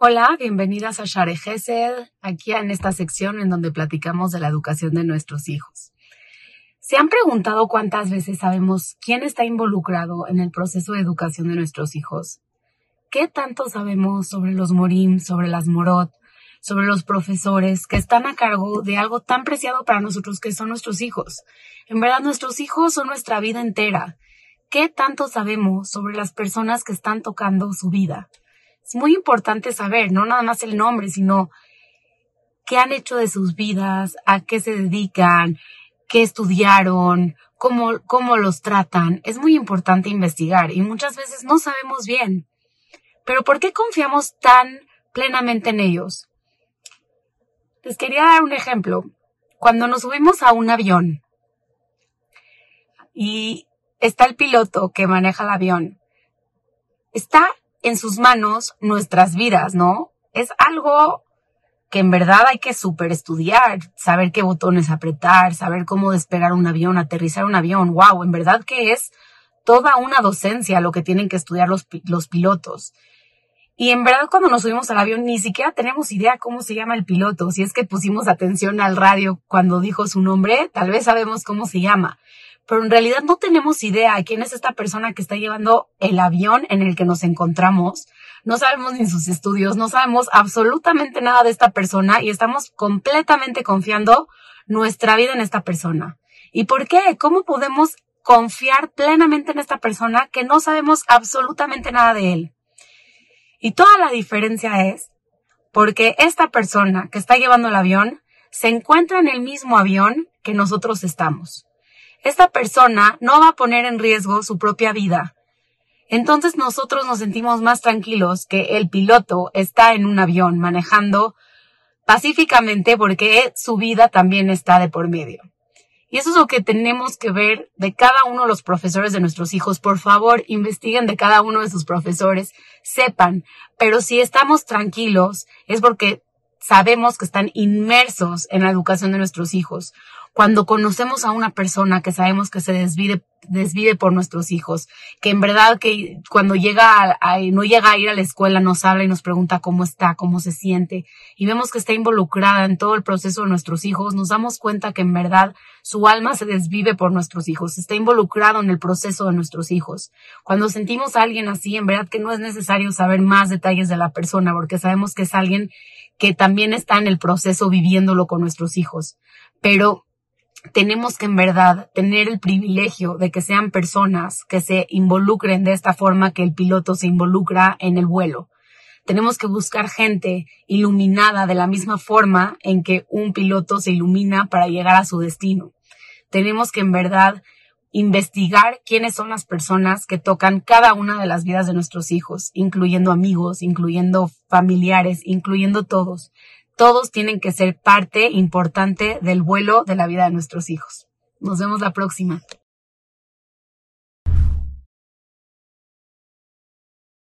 Hola, bienvenidas a Share Gesed, aquí en esta sección en donde platicamos de la educación de nuestros hijos. ¿Se han preguntado cuántas veces sabemos quién está involucrado en el proceso de educación de nuestros hijos? ¿Qué tanto sabemos sobre los morim, sobre las morot, sobre los profesores que están a cargo de algo tan preciado para nosotros que son nuestros hijos? En verdad, nuestros hijos son nuestra vida entera. ¿Qué tanto sabemos sobre las personas que están tocando su vida? Es muy importante saber, no nada más el nombre, sino qué han hecho de sus vidas, a qué se dedican, qué estudiaron, cómo, cómo los tratan. Es muy importante investigar y muchas veces no sabemos bien. Pero ¿por qué confiamos tan plenamente en ellos? Les quería dar un ejemplo. Cuando nos subimos a un avión y está el piloto que maneja el avión, está en sus manos nuestras vidas, ¿no? Es algo que en verdad hay que super estudiar, saber qué botones apretar, saber cómo despegar un avión, aterrizar un avión. Wow, en verdad que es toda una docencia lo que tienen que estudiar los, los pilotos. Y en verdad cuando nos subimos al avión ni siquiera tenemos idea cómo se llama el piloto. Si es que pusimos atención al radio cuando dijo su nombre, tal vez sabemos cómo se llama pero en realidad no tenemos idea quién es esta persona que está llevando el avión en el que nos encontramos. No sabemos ni sus estudios, no sabemos absolutamente nada de esta persona y estamos completamente confiando nuestra vida en esta persona. ¿Y por qué? ¿Cómo podemos confiar plenamente en esta persona que no sabemos absolutamente nada de él? Y toda la diferencia es porque esta persona que está llevando el avión se encuentra en el mismo avión que nosotros estamos esta persona no va a poner en riesgo su propia vida. Entonces nosotros nos sentimos más tranquilos que el piloto está en un avión manejando pacíficamente porque su vida también está de por medio. Y eso es lo que tenemos que ver de cada uno de los profesores de nuestros hijos. Por favor, investiguen de cada uno de sus profesores, sepan, pero si estamos tranquilos es porque sabemos que están inmersos en la educación de nuestros hijos cuando conocemos a una persona que sabemos que se desvive, desvive por nuestros hijos, que en verdad que cuando llega a, no llega a ir a la escuela nos habla y nos pregunta cómo está, cómo se siente, y vemos que está involucrada en todo el proceso de nuestros hijos, nos damos cuenta que en verdad su alma se desvive por nuestros hijos, está involucrado en el proceso de nuestros hijos. Cuando sentimos a alguien así, en verdad que no es necesario saber más detalles de la persona, porque sabemos que es alguien que también está en el proceso viviéndolo con nuestros hijos. Pero tenemos que en verdad tener el privilegio de que sean personas que se involucren de esta forma que el piloto se involucra en el vuelo. Tenemos que buscar gente iluminada de la misma forma en que un piloto se ilumina para llegar a su destino. Tenemos que en verdad investigar quiénes son las personas que tocan cada una de las vidas de nuestros hijos, incluyendo amigos, incluyendo familiares, incluyendo todos todos tienen que ser parte importante del vuelo de la vida de nuestros hijos. Nos vemos la próxima.